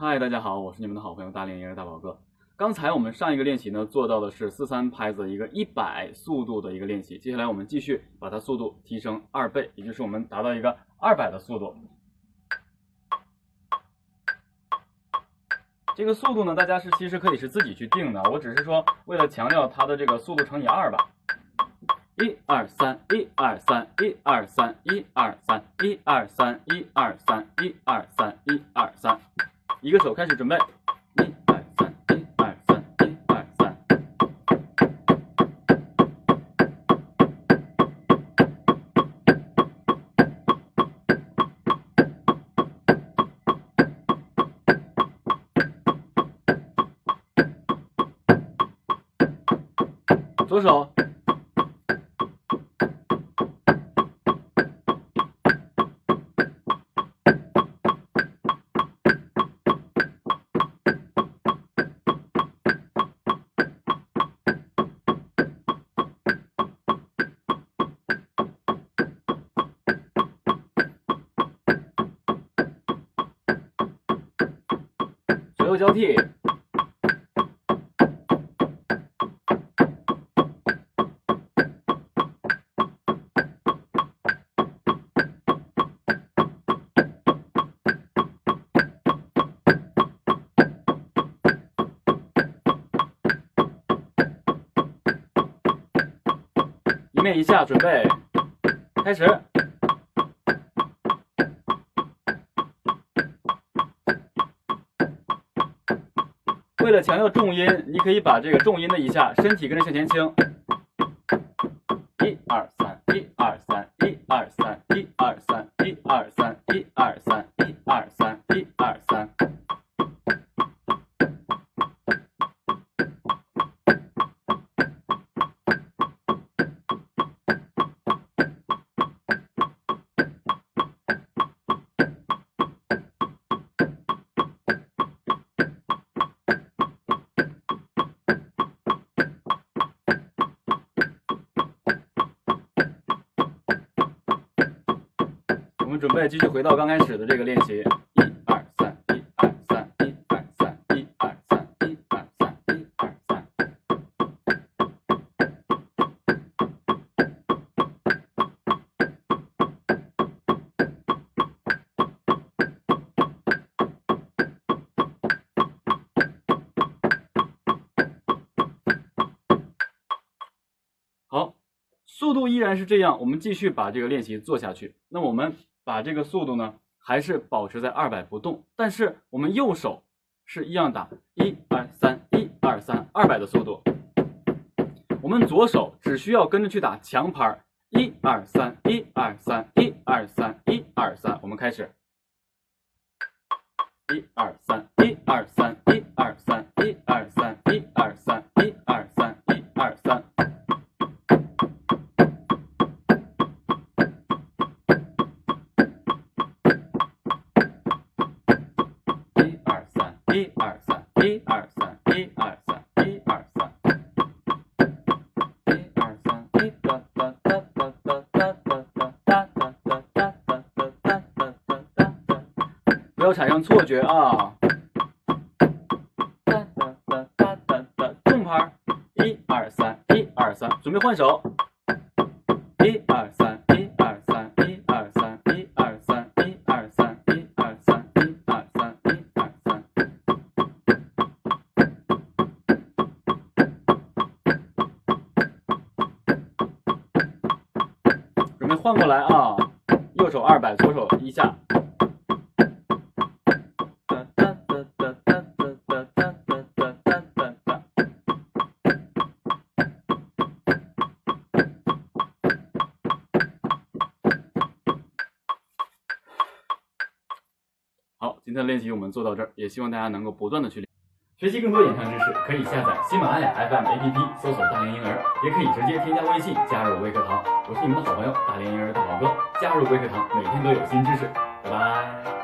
嗨，大家好，我是你们的好朋友大连音乐大宝哥。刚才我们上一个练习呢，做到的是四三拍子一个一百速度的一个练习。接下来我们继续把它速度提升二倍，也就是我们达到一个二百的速度。这个速度呢，大家是其实可以是自己去定的，我只是说为了强调它的这个速度乘以二吧。一二三，一二三，一二三，一二三，一二三，一二三，一二三，一二三。一个手开始准备。一二三，一二三，一二三。左手。交替。一面一下，准备，开始。为了强调重音，你可以把这个重音的一下，身体跟着向前倾。一二三，一二三，一二三，一二三，一二三，一二三，准备继续回到刚开始的这个练习，一二三，一二三，一二三，一二三，一二三，一二三。好，速度依然是这样，我们继续把这个练习做下去。那我们把这个速度呢，还是保持在二百不动，但是我们右手是一样打一二三一二三二百的速度，我们左手只需要跟着去打强拍一二三一二三一二三一二三，我们开始。一二三一二三。要产生错觉啊。哒哒哒哒哒哒正拍一二三一二三准备换手。一二三一二三一二三一二三一二三一二三一二三一二三一二三。准备换过来啊右手二百左手一下。好，今天的练习我们做到这儿，也希望大家能够不断的去。学习更多演唱知识，可以下载喜马拉雅 FM APP，搜索“大连婴儿”，也可以直接添加微信加入微课堂。我是你们的好朋友大连婴儿大宝哥，加入微课堂，每天都有新知识。拜拜。